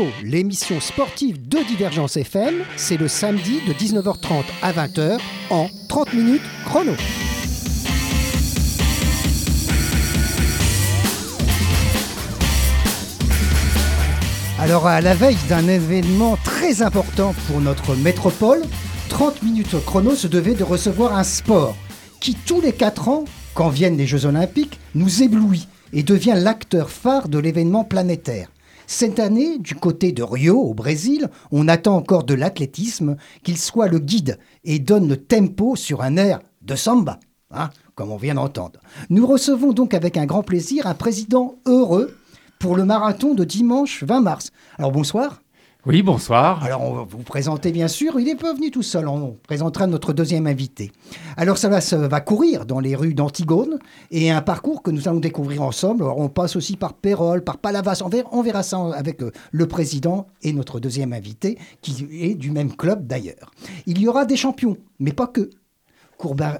30 minutes chrono, l'émission sportive de Divergence FM, c'est le samedi de 19h30 à 20h en 30 minutes chrono. Alors à la veille d'un événement très important pour notre métropole, 30 minutes chrono se devait de recevoir un sport qui tous les 4 ans, quand viennent les Jeux olympiques, nous éblouit et devient l'acteur phare de l'événement planétaire. Cette année, du côté de Rio, au Brésil, on attend encore de l'athlétisme qu'il soit le guide et donne le tempo sur un air de samba, hein, comme on vient d'entendre. Nous recevons donc avec un grand plaisir un président heureux pour le marathon de dimanche 20 mars. Alors bonsoir. Oui, bonsoir. Alors, on va vous présenter, bien sûr. Il n'est pas venu tout seul. On présentera notre deuxième invité. Alors, ça va, va courir dans les rues d'Antigone et un parcours que nous allons découvrir ensemble. Alors, on passe aussi par Pérol, par Palavas. On verra, on verra ça avec euh, le président et notre deuxième invité, qui est du même club d'ailleurs. Il y aura des champions, mais pas que.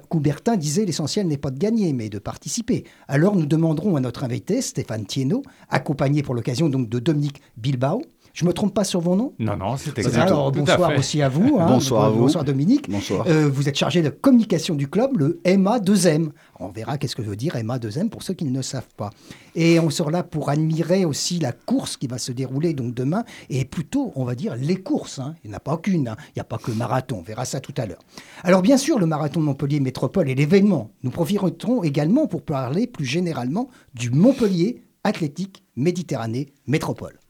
Coubertin disait l'essentiel n'est pas de gagner, mais de participer. Alors nous demanderons à notre invité, Stéphane Thienot, accompagné pour l'occasion donc de Dominique Bilbao, je me trompe pas sur vos noms Non, non, c'est exact. Alors, bonsoir aussi à vous. Hein. bonsoir à vous. Bonsoir Dominique. Bonsoir. Euh, vous êtes chargé de communication du club, le MA2M. On verra qu'est-ce que veut dire MA2M pour ceux qui ne le savent pas. Et on sera là pour admirer aussi la course qui va se dérouler donc demain, et plutôt, on va dire, les courses. Hein. Il n'y en a pas qu'une, hein. il n'y a pas que le marathon, on verra ça tout à l'heure. Alors bien sûr, le marathon de Montpellier Métropole est l'événement. Nous profiterons également pour parler plus généralement du Montpellier Athlétique Méditerranée Métropole.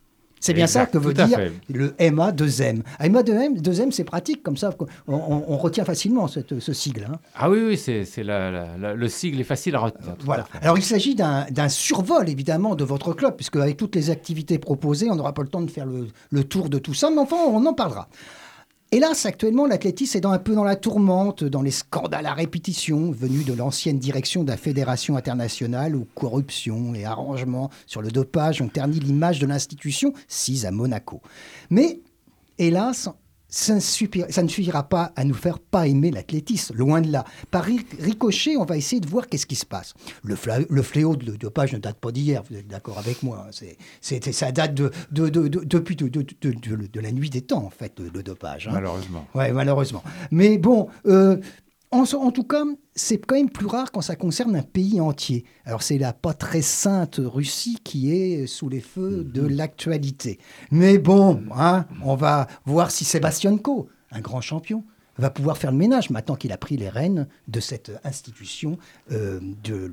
C'est bien ça que veut dire le MA2M. MA2M, 2M, c'est pratique, comme ça, on, retient facilement ce sigle. Hein. Ah oui, oui, c'est, le sigle est facile à retenir. Voilà. Alors il s'agit d'un, survol, évidemment, de votre club, puisque avec toutes les activités proposées, on n'aura pas le temps de faire le, le tour de tout ça, mais enfin, on en parlera. Hélas, actuellement, l'athlétisme est un peu dans la tourmente, dans les scandales à répétition venus de l'ancienne direction de la Fédération internationale où corruption et arrangements sur le dopage ont terni l'image de l'institution, sise à Monaco. Mais, hélas, ça ne, suffira, pas à nous faire pas aimer l'athlétisme, loin de là. Par ricochet, on va essayer de voir qu'est-ce qui se passe. Le, fléau de dopage ne date pas d'hier, vous êtes d'accord avec moi. Hein. C'est, ça date de, depuis de, la nuit des temps, en fait, le, dopage. Hein. Malheureusement. Oui, malheureusement. Mais bon, euh, en, tout cas, c'est quand même plus rare quand ça concerne un pays entier. Alors c'est la pas très sainte Russie qui est sous les feux de mhm. l'actualité. Mais bon, hein, on va voir si Sébastien Coe, un grand champion, va pouvoir faire le ménage maintenant qu'il a pris les rênes de cette institution euh, de,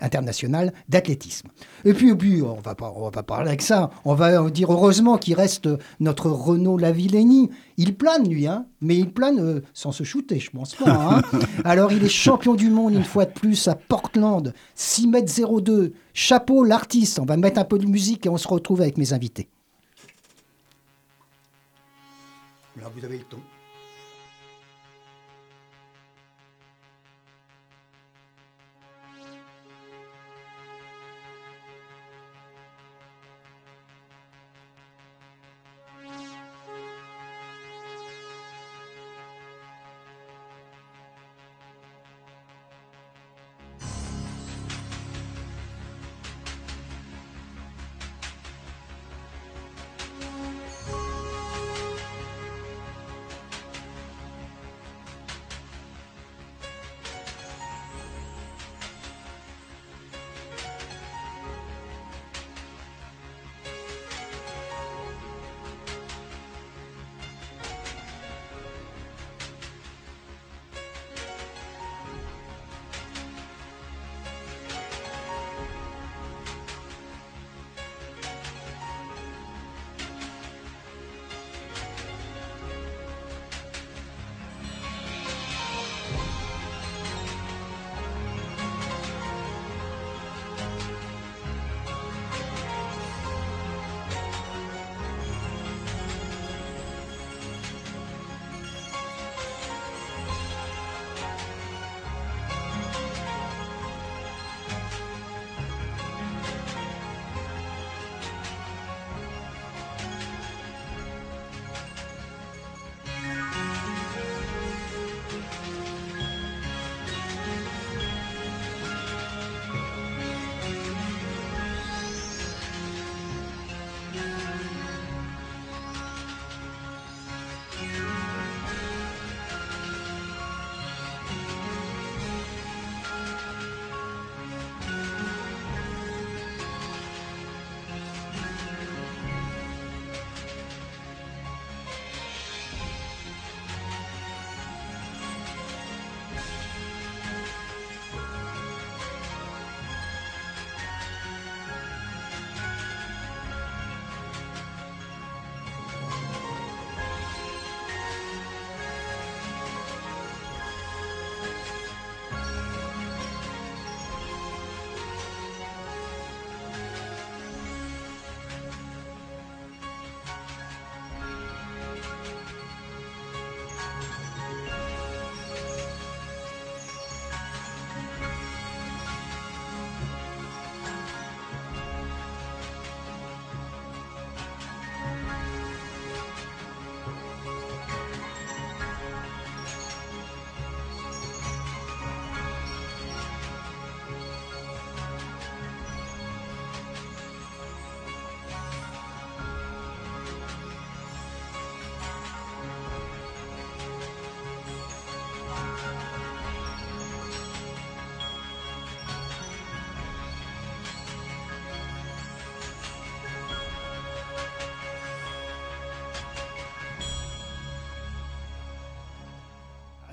internationale d'athlétisme. Et puis, puis on va pas, on va pas parler avec ça. On va dire heureusement qu'il reste notre Renaud Lavillenie. Il plane lui, hein, mais il plane euh, sans se shooter, je pense pas. Hein. Alors il est champion du monde une fois de plus à Portland, 6 mètres 02. Chapeau l'artiste. On va mettre un peu de musique et on se retrouve avec mes invités. Là, vous avez le ton.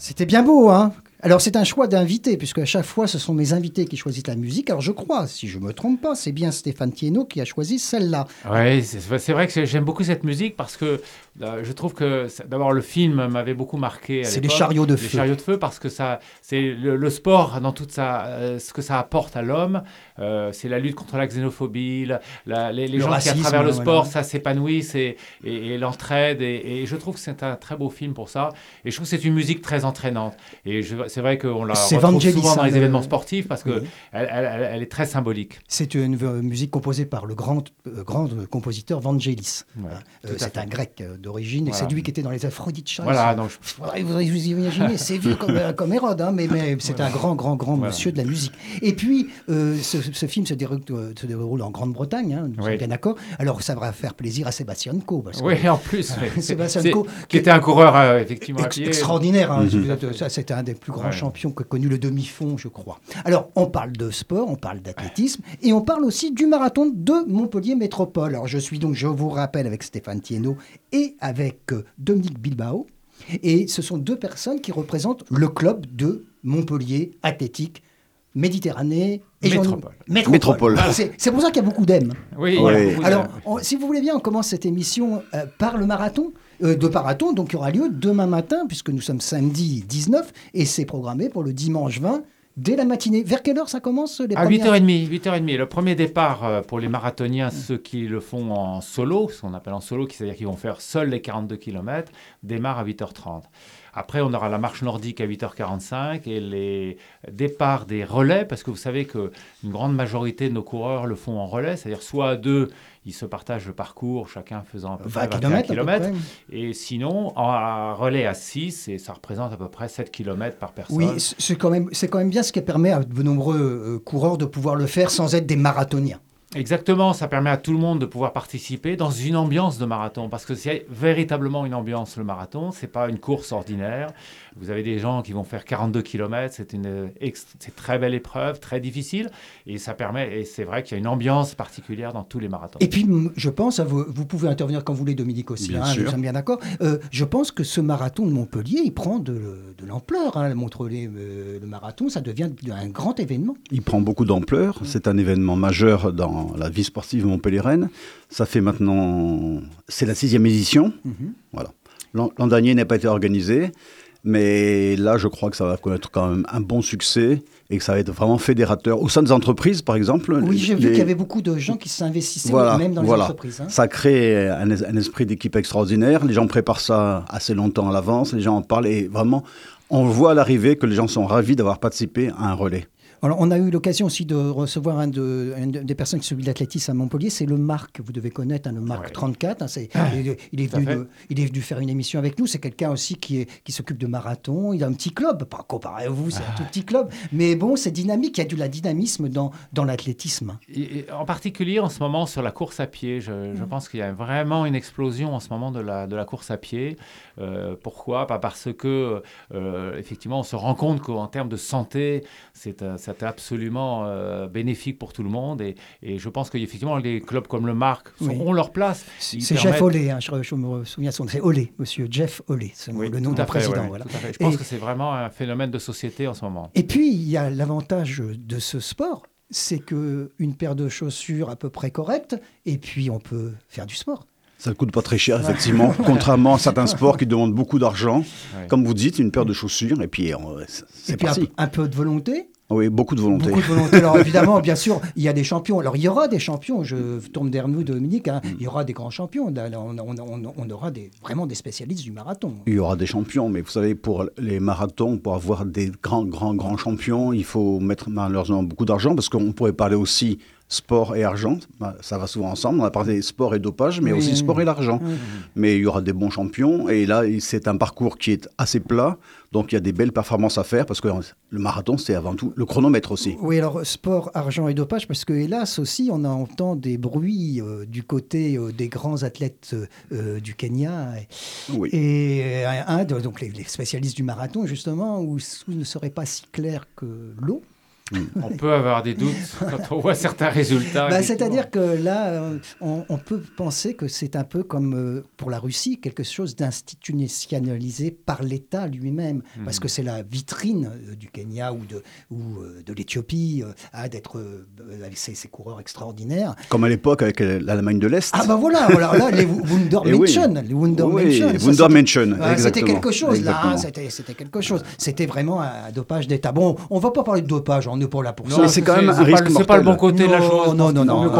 C'était bien beau, hein alors c'est un choix d'invités, puisque à chaque fois ce sont mes invités qui choisissent la musique. Alors je crois, si je me trompe pas, c'est bien Stéphane Tieno qui a choisi celle-là. Oui, c'est vrai que j'aime beaucoup cette musique parce que euh, je trouve que d'abord le film m'avait beaucoup marqué. C'est les chariots de feu. Les chariots de feu parce que ça, c'est le, sport dans tout ça, euh, ce que ça apporte à l'homme. Euh, c'est la lutte contre la xénophobie, les, gens qui à travers le sport ça s'épanouissent et, et, l'entraide. Et, je trouve que c'est un très beau film pour ça. Et je trouve que c'est une musique très entraînante. Et c'est vrai qu'on la retrouve souvent dans les événements sportifs parce que elle, elle, est très symbolique. C'est une musique composée par le grand, grand compositeur Vangelis. c'est un grec d'origine, et c'est lui qui était dans les Aphrodite Voilà, donc je... vous, vous imaginez, c'est vieux comme, euh, comme, Hérode, hein, mais, mais c'est un grand, grand, grand monsieur de la musique. Et puis, euh, ce, film se déroule, euh, se déroule en Grande-Bretagne, hein, nous bien d'accord. Alors, ça va faire plaisir à Sébastien Coe. oui, en plus. Sébastien Coe, qui était un coureur, effectivement, extraordinaire. Hein, mhm. C'était un des plus grands champions que connu le demi-fond, je crois. Alors, on parle de sport, on parle d'athlétisme, et on parle aussi du marathon de Montpellier Métropole. Alors, je suis donc, je vous rappelle, avec Stéphane Thienot et avec euh, Dominique Bilbao. Et ce sont deux personnes qui représentent le club de Montpellier Athlétique Méditerranée et Métropole. Métropole. C'est pour ça qu'il y a beaucoup d'M. Oui. Alors, si vous voulez bien, on commence cette émission euh, par le marathon. Euh, de marathon, donc qui aura lieu demain matin, puisque nous sommes samedi 19, et c'est programmé pour le dimanche 20 dès la matinée. Vers quelle heure ça commence les À 8h30, 8h30. Le premier départ euh, pour les marathoniens, ceux qui le font en solo, ce qu'on appelle en solo, c'est-à-dire qu'ils vont faire seuls les 42 km, démarre à 8h30. Après, on aura la marche nordique à 8h45 et les départs des relais, parce que vous savez qu'une grande majorité de nos coureurs le font en relais, c'est-à-dire soit à deux, ils se partagent le parcours, chacun faisant à peu 20 près km. Et sinon, en relais à 6, et ça représente à peu près 7 km par personne. Oui, c'est quand, même, quand même bien ce qui permet à de nombreux euh, coureurs de pouvoir le faire sans être des marathoniens. Exactement, ça permet à tout le monde de pouvoir participer dans une ambiance de marathon, parce que c'est véritablement une ambiance le marathon, c'est pas une course ordinaire. Vous avez des gens qui vont faire 42 km, c'est une très belle épreuve, très difficile, et ça permet, et c'est vrai qu'il y a une ambiance particulière dans tous les marathons. Et puis, je pense, vous, vous pouvez intervenir quand vous voulez, Dominique aussi, bien hein, nous sommes bien d'accord. Euh, je pense que ce marathon de Montpellier, il prend de, l'ampleur. Hein, Montpellier, euh, le marathon, ça devient un grand événement. Il prend beaucoup d'ampleur, c'est un événement majeur dans la vie sportive montpelliéraine. Ça fait maintenant, c'est la sixième édition. Mhm. Voilà. L'an dernier n'a pas été organisé, mais là, je crois que ça va connaître quand même un bon succès et que ça va être vraiment fédérateur. Au sein des entreprises, par exemple. Oui, j'ai vu qu'il y avait beaucoup de gens qui s'investissaient même dans les entreprises. Hein. Ça crée un, un esprit d'équipe extraordinaire. Les gens préparent ça assez longtemps à l'avance. Les gens en parlent et vraiment, on voit à l'arrivée que les gens sont ravis d'avoir participé à un relais on a eu l'occasion aussi de recevoir un de, une des personnes qui suit l'athlétisme à Montpellier, c'est le Marc, vous devez connaître, hein, le Marc 34. Hein, ah, il, est venu il, est venu faire une émission avec nous. C'est quelqu'un aussi qui, qui s'occupe de marathon. Il a un petit club, pas comparé à vous, c'est un ah. tout petit club. Mais bon, c'est dynamique, il y a du la dynamisme dans, dans l'athlétisme. En particulier en ce moment sur la course à pied, je, mm. pense qu'il y a vraiment une explosion en ce moment de la, de la course à pied. Euh, pourquoi? Pas parce que, euh, effectivement, on se rend compte qu'en termes de santé, c'est absolument euh, bénéfique pour tout le monde. Et, et je pense qu'effectivement, les clubs comme le Marc ont leur place. C'est Jeff Olé, hein, je, me souviens son c'est Olé, monsieur Jeff Olé, c'est le nom du président. voilà. Je pense que c'est vraiment un phénomène de société en ce moment. Et puis, il y a l'avantage de ce sport, c'est qu'une paire de chaussures à peu près correcte, et puis on peut faire du sport. Ça ne coûte pas très cher, effectivement, contrairement à certains sports qui demandent beaucoup d'argent. Comme vous dites, une paire de chaussures, et puis euh, c'est parti. Un, peu de volonté oui, beaucoup de volonté. Beaucoup de volonté. Alors évidemment, bien sûr, il y a des champions. Alors il y aura des champions. Je tourne derrière nous, Dominique. Hein. Il y aura des grands champions. On, on, aura des, vraiment des spécialistes du marathon. Il y aura des champions, mais vous savez, pour les marathons, pour avoir des grands, grands, grands champions, il faut mettre malheureusement beaucoup d'argent parce qu'on pourrait parler aussi sport et argent, bah, ça va souvent ensemble. On a parlé sport et dopage, mais aussi sport et l'argent. Mais il y aura des bons champions. Et là, c'est un parcours qui est assez plat. Donc il y a des belles performances à faire parce que le marathon, c'est avant tout le chronomètre aussi. Oui, alors sport, argent et dopage, parce que hélas aussi, on entend des bruits euh, du côté euh, des grands athlètes euh, du Kenya. Et un, donc les, spécialistes du marathon, justement, où, où ne serait pas si clair que l'eau. On peut avoir des doutes quand on voit certains résultats. Bah, c'est-à-dire que là, euh, on, peut penser que c'est un peu comme euh, pour la Russie, quelque chose d'institutionnalisé par l'État lui-même, mhm. parce que c'est la vitrine euh, du Kenya ou de, ou, de l'Éthiopie à d'être avec ses, coureurs extraordinaires. Comme à l'époque avec l'Allemagne de l'Est. Ah ben voilà, voilà là, les Wunder eh. Les Wunder Menschen. C'était quelque chose là, hein, c'était quelque chose. C'était vraiment un dopage d'État. Bon, on va pas parler de dopage, on pour la pour ça. C'est quand même un risque mortel. C'est pas le bon côté de la chose. Non, non, non.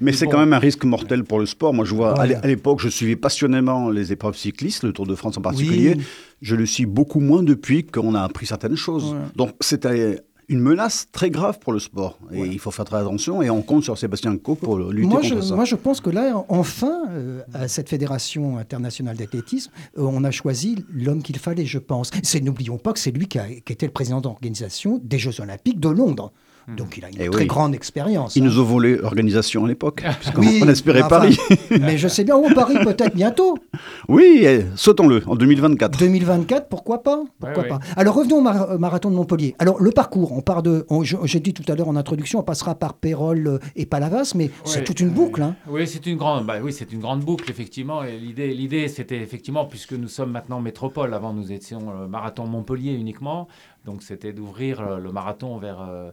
Mais c'est quand même un risque mortel pour le sport. Moi, je vois, à l'époque, je suivais passionnément les épreuves cyclistes, le Tour de France en particulier. Je le suis beaucoup moins depuis qu'on a appris certaines choses. Donc, c'était une menace très grave pour le sport. Et il faut faire très attention et on compte sur Sébastien Coe pour lutter moi, contre je, ça. Moi, je pense que là, enfin, euh, à cette Fédération internationale d'athlétisme, euh, on a choisi l'homme qu'il fallait, je pense. N'oublions pas que c'est lui qui, a, qui était le président d'organisation des Jeux Olympiques de Londres. Hmm. Donc il a une eh très grande expérience. Il nous hein. a volé l'organisation à l'époque, puisqu'on espérait Paris. mais je sais bien, où Paris peut-être bientôt. Oui, eh, sautons-le, en 2024. 2024, pourquoi pas, pourquoi pas. Alors revenons au marathon de Montpellier. Alors le parcours, on part de, j'ai dit tout à l'heure en introduction, on passera par Pérol euh, et Palavas, mais c'est toute une boucle. Hein. Oui, c'est une grande, bah, oui, c'est une grande boucle effectivement. Et l'idée, l'idée, c'était effectivement, puisque nous sommes maintenant métropole, avant nous étions le marathon Montpellier uniquement. Donc c'était d'ouvrir euh, le marathon vers euh,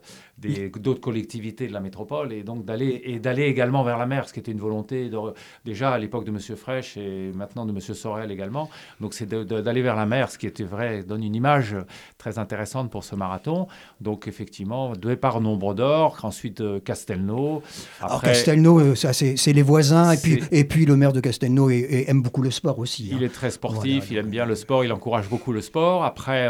d'autres collectivités de la métropole et donc d'aller et d'aller également vers la mer, ce qui était une volonté de, déjà à l'époque de M. Fraîche et maintenant de M. Sorel également. Donc c'est d'aller vers la mer, ce qui était vrai, donne une image très intéressante pour ce marathon. Donc effectivement, départ Nombre d'Or, ensuite euh, Castelnau. Après, Castelnau, c'est les voisins et puis, et puis le maire de Castelnau aime beaucoup le sport aussi. Il hein. est très sportif, il aime bien le sport, il encourage beaucoup le sport. Après,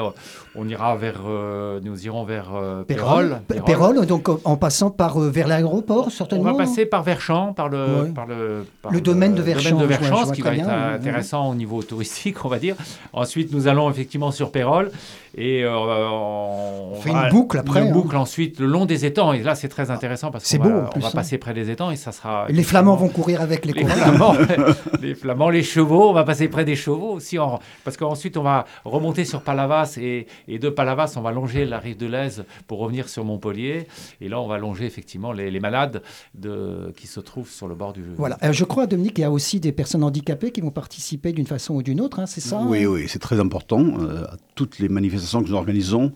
on ira vers euh, nous irons vers euh, Pérol. Pérol, donc en passant par euh, vers l'aéroport, certainement. On va passer par Verchamp, par le, par le, le domaine de Verchamp, domaine de Verchamp ce qui va être intéressant au niveau touristique, on va dire. Ensuite, nous allons effectivement sur Pérol. Et euh, on, fait une boucle après. Une hein. boucle ensuite le long des étangs. Et là, c'est très intéressant parce qu'on va, on va hein. passer près des étangs et ça sera. Les Flamands vont courir avec les, les Flamands, les Flamands, les chevaux. On va passer près des chevaux aussi. parce qu'ensuite, on va remonter sur Palavas et, et, de Palavas, on va longer la rive de l'Aise pour revenir sur Montpellier. Et là, on va longer effectivement les, malades de, qui se trouvent sur le bord du. Voilà. je crois, Dominique, qu'il y a aussi des personnes handicapées qui vont participer d'une façon ou d'une autre. Hein, c'est ça Oui, oui, c'est très important. Euh, à toutes les manifestations que nous organisons,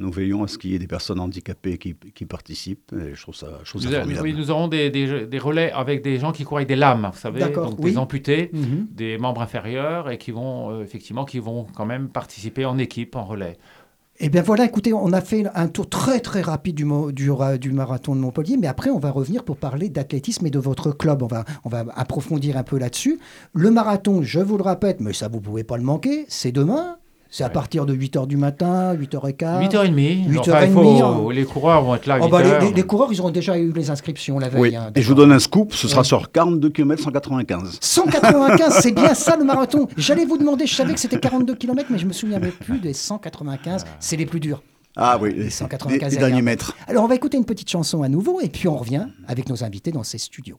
nous veillons à ce qu'il y ait des personnes handicapées qui, participent. Et je trouve ça, je trouve formidable. Oui, nous aurons des, des, relais avec des gens qui courent avec des lames, vous savez, donc des amputés, mhm. des membres inférieurs, et qui vont euh, effectivement, qui vont quand même participer en équipe, en relais. Eh bien voilà, écoutez, on a fait un tour très très rapide du, du, du marathon de Montpellier, mais après on va revenir pour parler d'athlétisme et de votre club. On va, on va approfondir un peu là-dessus. Le marathon, je vous le répète, mais ça vous pouvez pas le manquer, c'est demain. C'est à partir de 8h du matin, 8h15 8h30. 8h30. Les coureurs vont être là à 8h. Oh bah, les, coureurs, ils auront déjà eu les inscriptions la veille. Oui. Hein, et je vous donne un scoop, ce sera sur 42 km 195. 195, c'est bien ça le marathon. J'allais vous demander, je savais que c'était 42 km, mais je me souviens même plus des 195. C'est les plus durs. Ah oui, les, 195 les derniers mètres. Alors on va écouter une petite chanson à nouveau et puis on revient avec nos invités dans ces studios.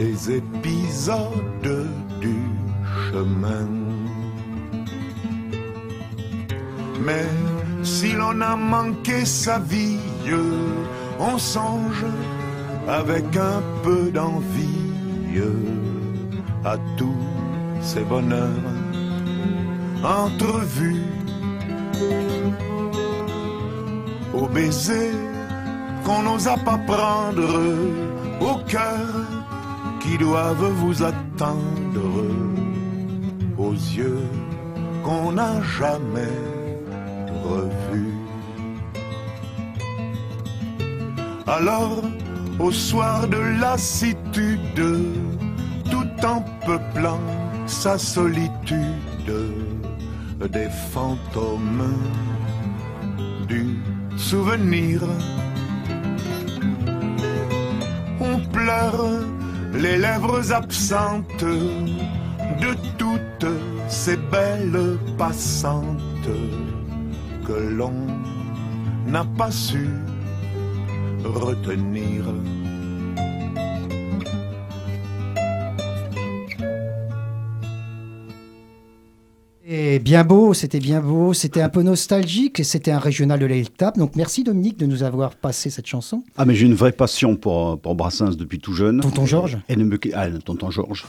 des épisodes du chemin. Mais si l'on a manqué sa vie, on songe avec un peu d'envie à tous ces bonheurs entrevus au baiser qu'on n'osa pas prendre, au cœur qui doivent vous attendre, aux yeux qu'on n'a jamais revus. Alors, au soir de lassitude, tout en peuplant sa solitude, des fantômes du souvenir. On pleure les lèvres absentes de toutes ces belles passantes que l'on n'a pas su retenir. Et bien beau, c'était bien beau, c'était un peu nostalgique, et c'était un régional de la Donc merci Dominique de nous avoir passé cette chanson. Ah mais j'ai une vraie passion pour, pour Brassens depuis tout jeune. Tonton Georges Elle ne me quitte, ah, tonton Georges.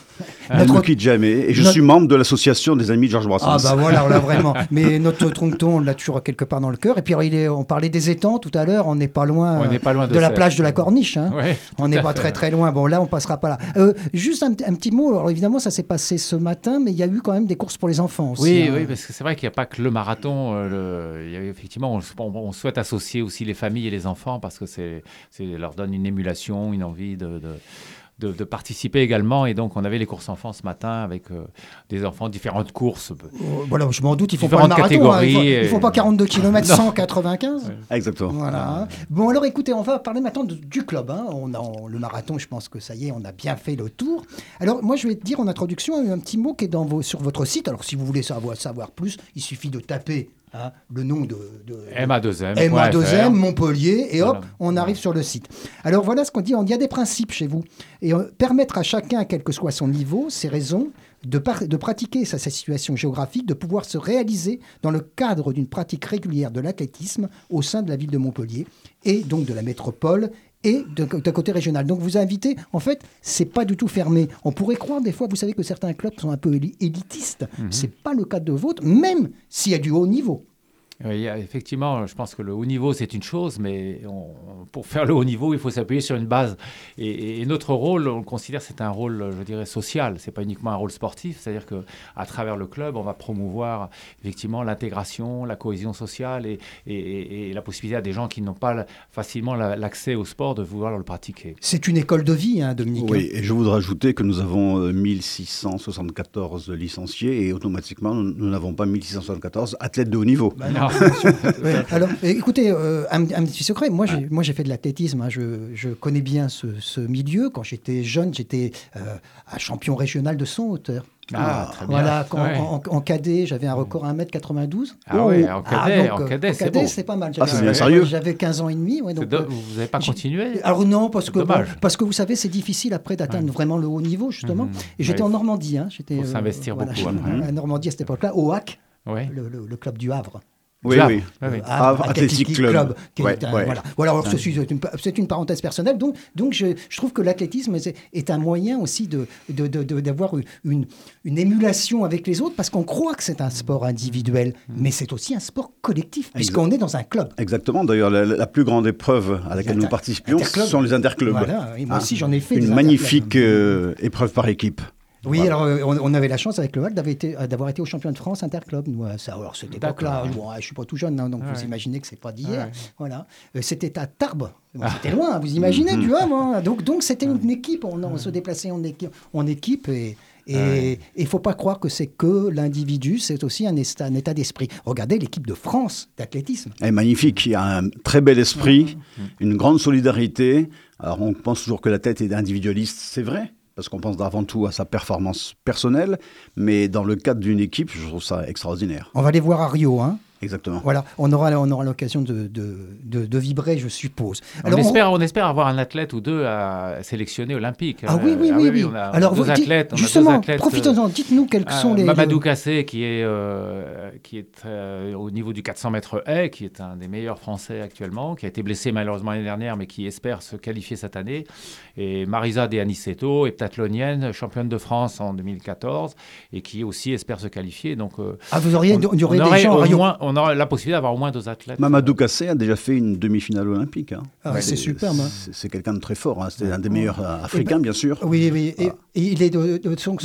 Elle ne me quitte jamais. Et je suis membre de l'association des amis de Georges Brassens. Ah bah voilà, là vraiment. Mais notre tonton, on l'a toujours quelque part dans le cœur. Et puis il est, on parlait des étangs tout à l'heure, on n'est pas loin, on pas loin de, la plage de la Corniche. Hein. on n'est pas très très loin. Bon là, on passera pas là. Euh, juste un, petit mot, alors évidemment ça s'est passé ce matin, mais il y a eu quand même des courses pour les enfants aussi. Oui, hein. oui, parce que c'est vrai qu'il n'y a pas que le marathon. Euh, il y a, effectivement, on, souhaite associer aussi les familles et les enfants parce que c'est, leur donne une émulation, une envie de, de, participer également. Et donc, on avait les courses enfants ce matin avec euh, des enfants, différentes courses. Oh, voilà, je m'en doute, ils font pas le marathon. Hein. ils, font, pas 42 km 195. Exactement. Voilà. Bon, alors écoutez, on va parler maintenant du club. Hein. On a, le marathon, je pense que ça y est, on a bien fait le tour. Alors, moi, je vais te dire en introduction un petit mot qui est dans vos, sur votre site. Alors, si vous voulez savoir, savoir plus, il suffit de taper Hein, le nom de, de MA2M, MA2M Montpellier, et hop, on arrive sur le site. Alors voilà ce qu'on dit, il y a des principes chez vous. Et euh, permettre à chacun, quel que soit son niveau, ses raisons, de, de pratiquer sa, sa, situation géographique, de pouvoir se réaliser dans le cadre d'une pratique régulière de l'athlétisme au sein de la ville de Montpellier et donc de la métropole et d'un côté régional. Donc vous invitez, en fait, c'est pas du tout fermé. On pourrait croire des fois, vous savez que certains clubs sont un peu élitistes. Ce n'est C'est pas le cas de vôtre, même s'il y a du haut niveau. Oui, effectivement, je pense que le haut niveau, c'est une chose, mais pour faire le haut niveau, il faut s'appuyer sur une base. Et, notre rôle, on le considère, c'est un rôle, je dirais, social. C'est pas uniquement un rôle sportif. C'est-à-dire que à travers le club, on va promouvoir effectivement l'intégration, la cohésion sociale et, et, la possibilité à des gens qui n'ont pas facilement l'accès au sport de vouloir le pratiquer. C'est une école de vie, hein, Dominique. Oui, et je voudrais ajouter que nous avons 1674 euh, licenciés et automatiquement, nous n'avons pas 1674 athlètes de haut niveau. Bah non. Ouais, alors, écoutez, euh, un, un petit secret. Moi, j'ai, moi, j'ai fait de l'athlétisme. hein. Je, je connais bien ce, ce milieu. Quand j'étais jeune, j'étais euh, un champion régional de son hauteur. Ah, très bien. Voilà, quand- Ouais. en, en cadet, j'avais un record à 1m92. Ah ouais, en cadet, donc, en euh, cadet, c'est beau. c'est pas mal. Ah, c'est J'avais- bien sérieux. J'avais 15 ans et demi. ouais, C'est donc, do- Vous n'avez pas continué alors non, parce que, Dommage. bon, parce que vous savez, c'est difficile après d'atteindre vraiment le haut niveau, justement. Mhm. Et j'étais en Normandie. Hein. J'étais, Faut s'investir beaucoup j'étais après. En Normandie à cette époque-là, au HAC, Oui. le, le- le club du Havre. Oui, oui. Euh, Havre Athletic Club. qui est Ouais, un- ouais. Voilà. Voilà, alors ceci, c'est une, parenthèse personnelle. Donc, donc je, je trouve que l'athlétisme est, est un moyen aussi de, de- de- de- d'avoir une, une émulation avec les autres parce qu'on croit que c'est un sport individuel, Mm. mais c'est aussi un sport collectif puisqu'on est dans un club. Exactement. D'ailleurs, la, la plus grande épreuve à laquelle nous participions, sont les interclubs. Voilà, et moi Ah, aussi j'en ai fait. Une magnifique euh, épreuve par équipe. Oui, Voilà. alors euh, on, on avait la chance avec le HAC d'avoir été, euh, été au champion de France interclub. Nous, euh, ça, alors cette époque-là, D'accord. bon, ouais, je suis pas tout jeune, hein, donc Ah vous ouais. imaginez que c'est pas d'hier. Ouais. Voilà, c'était à Tarbes. Bon, Ah. C'était loin, vous imaginez, Mhm. tu vois. moi. Donc, donc c'était une équipe. On, on se déplaçait en équipe, en équipe et. Et Ouais. il ne faut pas croire que c'est que l'individu, c'est aussi un état, un état d'esprit. Regardez l'équipe de France d'athlétisme. Elle est magnifique. Il y a un très bel esprit, une grande solidarité. Alors, on pense toujours que la tête est individualiste. C'est vrai, parce qu'on pense avant tout à sa performance personnelle. Mais dans le cadre d'une équipe, je trouve ça extraordinaire. On va les voir à Rio. Hein. Exactement. Voilà, on aura, on aura l'occasion de, de, de- de vibrer, je suppose. On, Alors, on- espère, on espère avoir un athlète ou deux à sélectionner olympique. Ah oui, oui, Euh, oui. oui. On a Alors, deux vous dites- athlètes. on a deux justement, athlètes, profitons-en, dites-nous quels euh, sont les. Mamadou Kassé, qui est, euh, qui est euh, au niveau du 400 mètres haie, qui est un des meilleurs Français actuellement, qui a été blessé malheureusement l'année dernière, mais qui espère se qualifier cette année. Et Marisa De Aniceto, heptathlonienne, championne de France en 2014, et qui aussi espère se qualifier. Donc, euh, Ah, vous auriez, on, il y aurait on des gens à au moins, on aurait la possibilité d'avoir au moins deux athlètes. Mamadou Kassé a déjà fait une demi-finale olympique. hein. Ah, c'est superbe. hein. C'est quelqu'un de très fort. hein. C'est un des meilleurs euh, africains, bien sûr. Oui, oui. Et, et il est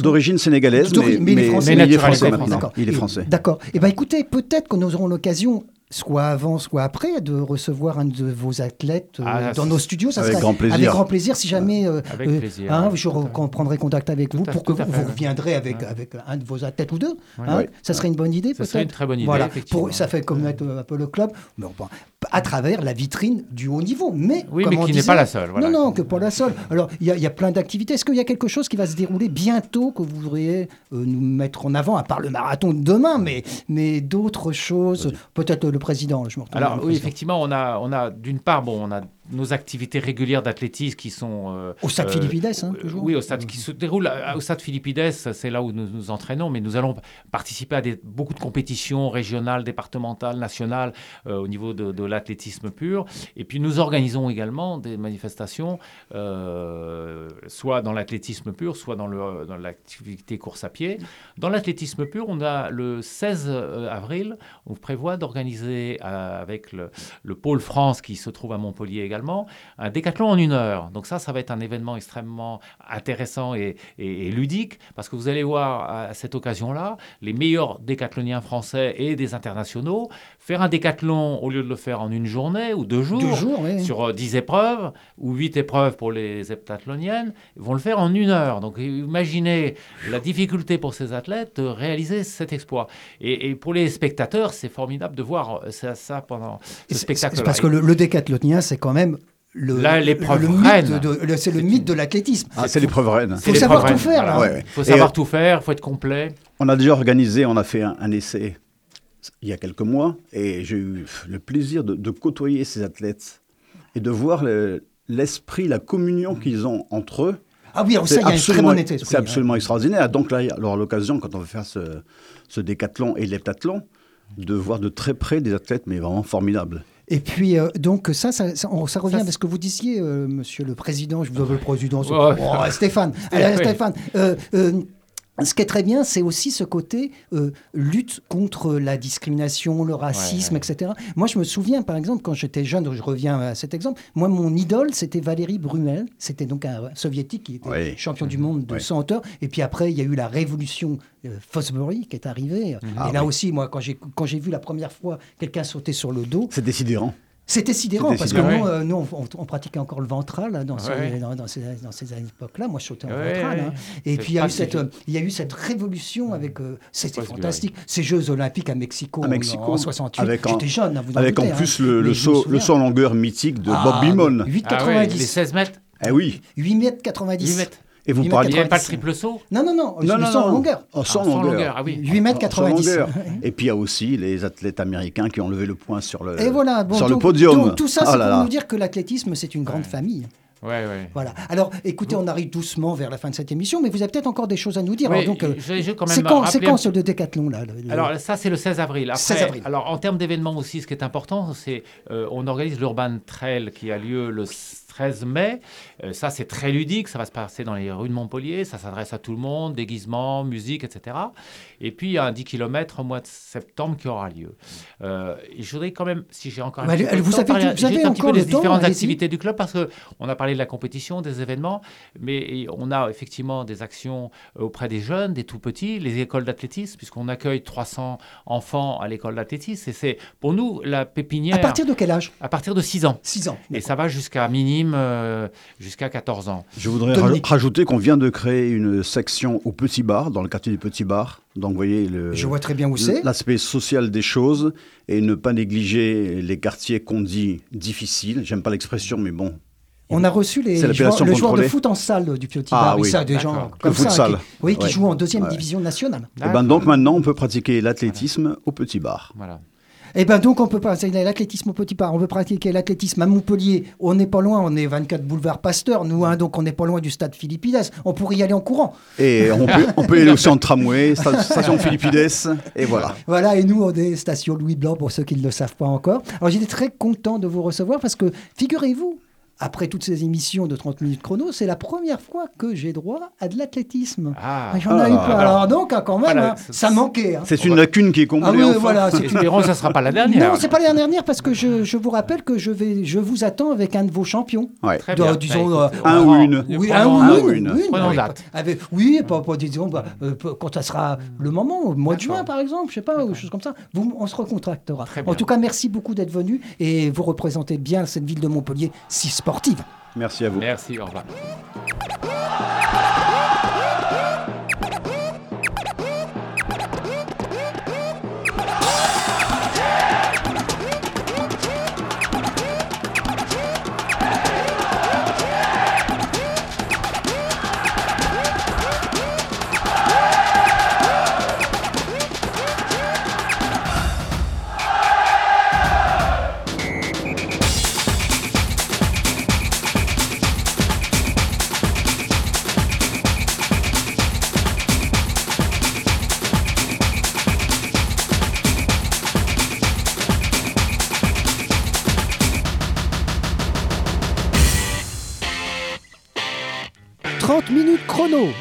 D'origine sénégalaise, mais, mais il est français. mais il est naturalisé français français. maintenant. D'accord. Il est Et- français. D'accord. Eh bien, écoutez, peut-être que nous aurons l'occasion, soit avant, soit après, de recevoir un de vos athlètes euh, Ah, dans ça- nos studios. Ça avec serait- grand plaisir. Avec grand plaisir, si jamais. euh, Avec euh, plaisir, hein, je prendrai contact avec vous Tout pour que tout vous, vous reviendrez avec, Ouais. avec un de vos athlètes ou deux. Ouais. hein. Ouais. Ça serait une bonne idée, peut-être serait une très bonne idée, Voilà. Pour, ça fait connaître euh, un peu le club, mais bon, à travers la vitrine du haut niveau. Mais, Oui, mais qui n'est pas la seule, voilà. Non, non, que pas la seule. Alors, il y, a- il y a plein d'activités. Est-ce qu'il y a quelque chose qui va se dérouler bientôt que vous voudriez euh, nous mettre en avant, à part le marathon de demain, mais, mais d'autres choses? Peut-être le président, je me retourne Alors oui, effectivement, on a, on a d'une part, bon, on a nos activités régulières d'athlétisme qui sont euh, Au stade euh, Philippides, hein, euh, toujours Oui, au stade qui se déroule à- au stade Philippides, c'est là où nous nous entraînons, mais nous allons participer à des, beaucoup de compétitions régionales, départementales, nationales euh, au niveau de, de l'athlétisme pur. Et puis nous organisons également des manifestations, euh, soit dans l'athlétisme pur, soit dans, l'activité course à pied. Dans l'athlétisme pur, on a le 16 avril, on prévoit d'organiser euh, avec le, le pôle France qui se trouve à Montpellier également, un décathlon en une heure. Donc ça, ça va être un événement extrêmement intéressant et, et- ludique parce que vous allez voir à cette occasion-là les meilleurs décathloniens français et des internationaux faire un décathlon au lieu de le faire en une journée ou deux jours. Deux jours, oui. Sur euh, 10 épreuves ou 8 épreuves pour les heptathloniennes, ils vont le faire en une heure. Donc imaginez la difficulté pour ces athlètes de réaliser cet exploit. Et, et pour les spectateurs, c'est formidable de voir euh, ça, ça pendant ce c'est- spectacle. Parce que le, le décathlonien, c'est quand même le, Là, l'épreuve le mythe reine. de- le- c'est le C'est mythe une- de l'athlétisme. Ah, c'est l'épreuve reine. Faut l'épreuve savoir tout faire, là. Ouais, ouais. Il faut savoir euh, tout faire, il faut être complet. On a déjà organisé, on a fait un, un essai il y a quelques mois, et j'ai eu le plaisir de, de côtoyer ces athlètes et de voir le- l'esprit, la communion qu'ils ont entre eux. Ah oui, alors ça, il y a un très c'est absolument extraordinaire. Donc là, il y a alors l'occasion, quand on va faire ce, ce décathlon et l'heptathlon, de voir de très près des athlètes, mais vraiment formidables. Et puis, euh, donc, ça, ça, ça, on- ça revient Ça, à ce que vous disiez, euh, monsieur le président. Je vous appelle le président. Oh, Stéphane. Allez, Stéphane. Euh, euh, ce qui est très bien, c'est aussi ce côté euh, lutte contre la discrimination, le racisme, Ouais, etc. Moi, je me souviens, par exemple, quand j'étais jeune, je reviens à cet exemple, moi, mon idole, c'était Valérie Brumel. C'était donc un soviétique qui était Oui. champion du monde de Oui. 100 hauteur. Et puis après, il y a eu la révolution euh, Fosbury qui est arrivée. Ah et là oui. aussi, moi, quand j'ai quand j'ai vu la première fois quelqu'un sauter sur le dos, C'est décidérant. C'était sidérant parce que nous, euh, nous, on, on pratiquait encore le ventral là, dans, ce- Ouais. dans, dans ces, dans ces époques-là. Moi, je sautais en Ouais, ventral. ouais. hein. Et puis, il y, a eu pas cette, si- euh, il y a eu cette révolution avec. euh, C'était fantastique. Ces Jeux Olympiques à Mexico, À en- Mexico, en 68. avec en- J'étais jeune, hein, vous en Avec en plus hein. le, le saut, le souviens. saut en longueur mythique de Ah, Bob Beamon. 8,90. Ah ouais, les 16 mètres, Eh oui. 8 mètres 90. 8 mètres. Et vous parliez. Pas le 90. triple saut Non, non, non, Non, non, non. longueur. En Ah, en sans longueur. Ah oui. 8 mètres En saut en 90. longueur. Et puis il y a aussi les athlètes américains qui ont levé le poing sur le, Et voilà, bon, sur donc- le podium. donc tout ça, Ah c'est pour nous dire que l'athlétisme, c'est une grande Ouais. famille. Ouais, ouais. Voilà. Alors, écoutez, on arrive doucement vers la fin de cette émission, mais vous avez peut-être encore des choses à nous dire. Oui, Alors, donc, euh, c'est quand, quand un- ce de décathlon là le- le- Alors ça c'est le 16 avril. Après, 16 avril. Alors en termes d'événements aussi, ce qui est important, c'est euh, on organise l'Urban Trail qui a lieu le 13 mai. Euh, ça c'est très ludique, ça va se passer dans les rues de Montpellier, ça s'adresse à tout le monde, déguisement, musique, etc. Et puis il y a un 10 km au mois de septembre qui aura lieu. Euh, je voudrais quand même, si j'ai encore un petit peu de temps, parler- vous avez un petit peu des temps, différentes activités du club parce que on a parlé de la compétition, des événements, mais on a effectivement des actions auprès des jeunes, des tout petits, les écoles d'athlétisme, puisqu'on accueille 300 enfants à l'école d'athlétisme. Et c'est pour nous la pépinière À partir de quel âge? À partir de 6 ans. 6 ans. Et ça va jusqu'à minime, euh, jusqu'à 14 ans. Je voudrais Dominique. rajouter qu'on vient de créer une section au Petit Bar, dans le quartier du Petit Bar. Donc, vous voyez le, Je vois très bien où c'est. l'aspect social des choses et ne pas négliger les quartiers qu'on dit difficiles. J'aime pas l'expression, mais bon. On a reçu les C'est joueurs, le joueur de foot en salle du petit Ah bar. oui. ça, des gens comme Le ça, qui, oui, qui Ouais. jouent en deuxième Ouais. division nationale. Et ben donc maintenant, on peut pratiquer l'athlétisme au Petit Bar. Voilà. Et ben donc on peut pratiquer l'athlétisme au petit bar, on peut pratiquer l'athlétisme à Montpellier. On n'est pas loin, on est 24 boulevard Pasteur, nous, hein, donc on n'est pas loin du stade Philippides. On pourrait y aller en courant. Et on peut, on peut y aller aussi en tramway, sta- station Philippides, et voilà. Voilà, et nous, on est station Louis Blanc pour ceux qui ne le savent pas encore. Alors j'étais très content de vous recevoir parce que, figurez-vous, après toutes ces émissions de 30 minutes chrono, c'est la première fois que j'ai droit à de l'athlétisme. Ah, J'en ai eu Ah. pas. Alors donc, hein, quand même, Voilà, hein, ça manquait. hein. C'est une lacune qui est comblée Ah oui, enfin. voilà, c'est espérons que ça ne sera pas la dernière. Non, c'est pas la dernière parce que je, je vous rappelle que je, vais, je vous attends avec un de vos champions. Ouais. Très De- bien. disons, écoute, euh, un ou une. Oui, un ou une. une. une, Prenons avec- date. avec- oui, pas, pas, disons, bah, euh, quand ça sera le moment, au mois de juin par exemple, je sais pas, ou chose comme ça. Vous, on se recontractera. Très En tout cas, merci beaucoup d'être venu et vous représentez bien cette ville de Montpellier si sportive. Merci à vous. Merci, au revoir.